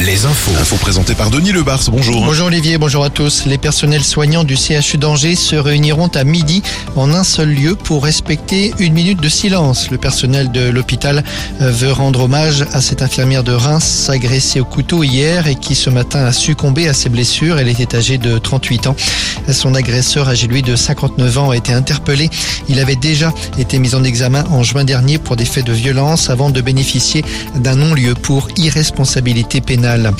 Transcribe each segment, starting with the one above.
les infos. Info présentée par Denis Lebars, bonjour. Bonjour Olivier, bonjour à tous. Les personnels soignants du CHU d'Angers se réuniront à midi en un seul lieu pour respecter une minute de silence. Le personnel de l'hôpital euh, veut rendre hommage à cette infirmière de Reims agressée au couteau hier et qui ce matin a succombé à ses blessures. Elle était âgée de 38 ans. Son agresseur âgé lui de 59 ans a été interpellé. Il avait déjà été mis en examen en juin dernier pour des faits de violence avant de bénéficier d'un non-lieu pour irresponsabilité pénale.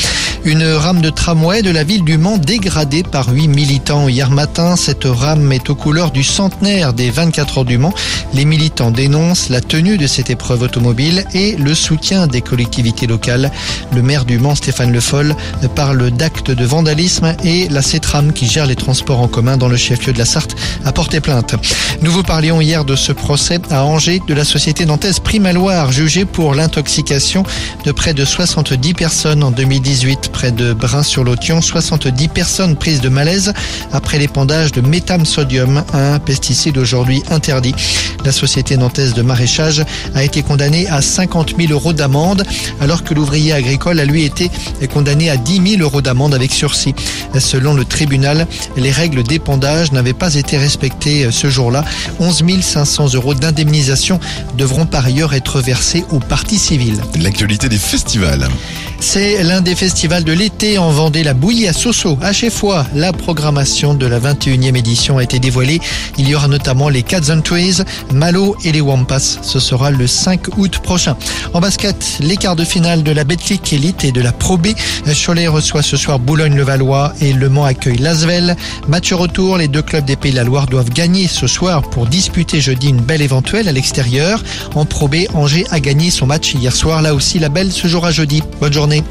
Une rame de tramway de la ville du Mans dégradée par huit militants hier matin. Cette rame est aux couleurs du centenaire des 24 heures du Mans. Les militants dénoncent la tenue de cette épreuve automobile et le soutien des collectivités locales. Le maire du Mans, Stéphane Le Foll, parle d'actes de vandalisme et la CETRAM qui gère les transports en commun dans le chef-lieu de la Sarthe a porté plainte. Nous vous parlions hier de ce procès à Angers de la société nantaise Primaloire jugée pour l'intoxication de près de 70 personnes en 2018 près de Brun-sur-Lotion. 70 personnes prises de malaise après l'épandage de métam-sodium, un pesticide aujourd'hui interdit. La société nantaise de maraîchage a été condamnée à 50 000 euros d'amende, alors que l'ouvrier agricole a lui été condamné à 10 000 euros d'amende avec sursis. Selon le tribunal, les règles d'épandage n'avaient pas été respectées ce jour-là. 11 500 euros d'indemnisation devront par ailleurs être versés aux parties civiles. L'actualité des festivals. C'est l'un des festivals de l'été en Vendée, la bouillie à Soso. À chaque fois, la programmation de la 21e édition a été dévoilée. Il y aura notamment les Cats and Trees, Malo et les Wampas. Ce sera le 5 août prochain. En basket, les quarts de finale de la Betclic Elite et de la Pro B. Cholet reçoit ce soir Boulogne-le-Valois et Le Mans accueille Lasvel. Match retour, les deux clubs des Pays de la Loire doivent gagner ce soir pour disputer jeudi une belle éventuelle à l'extérieur. En Pro B, Angers a gagné son match hier soir. Là aussi, la belle se jouera jeudi. Bonne journée.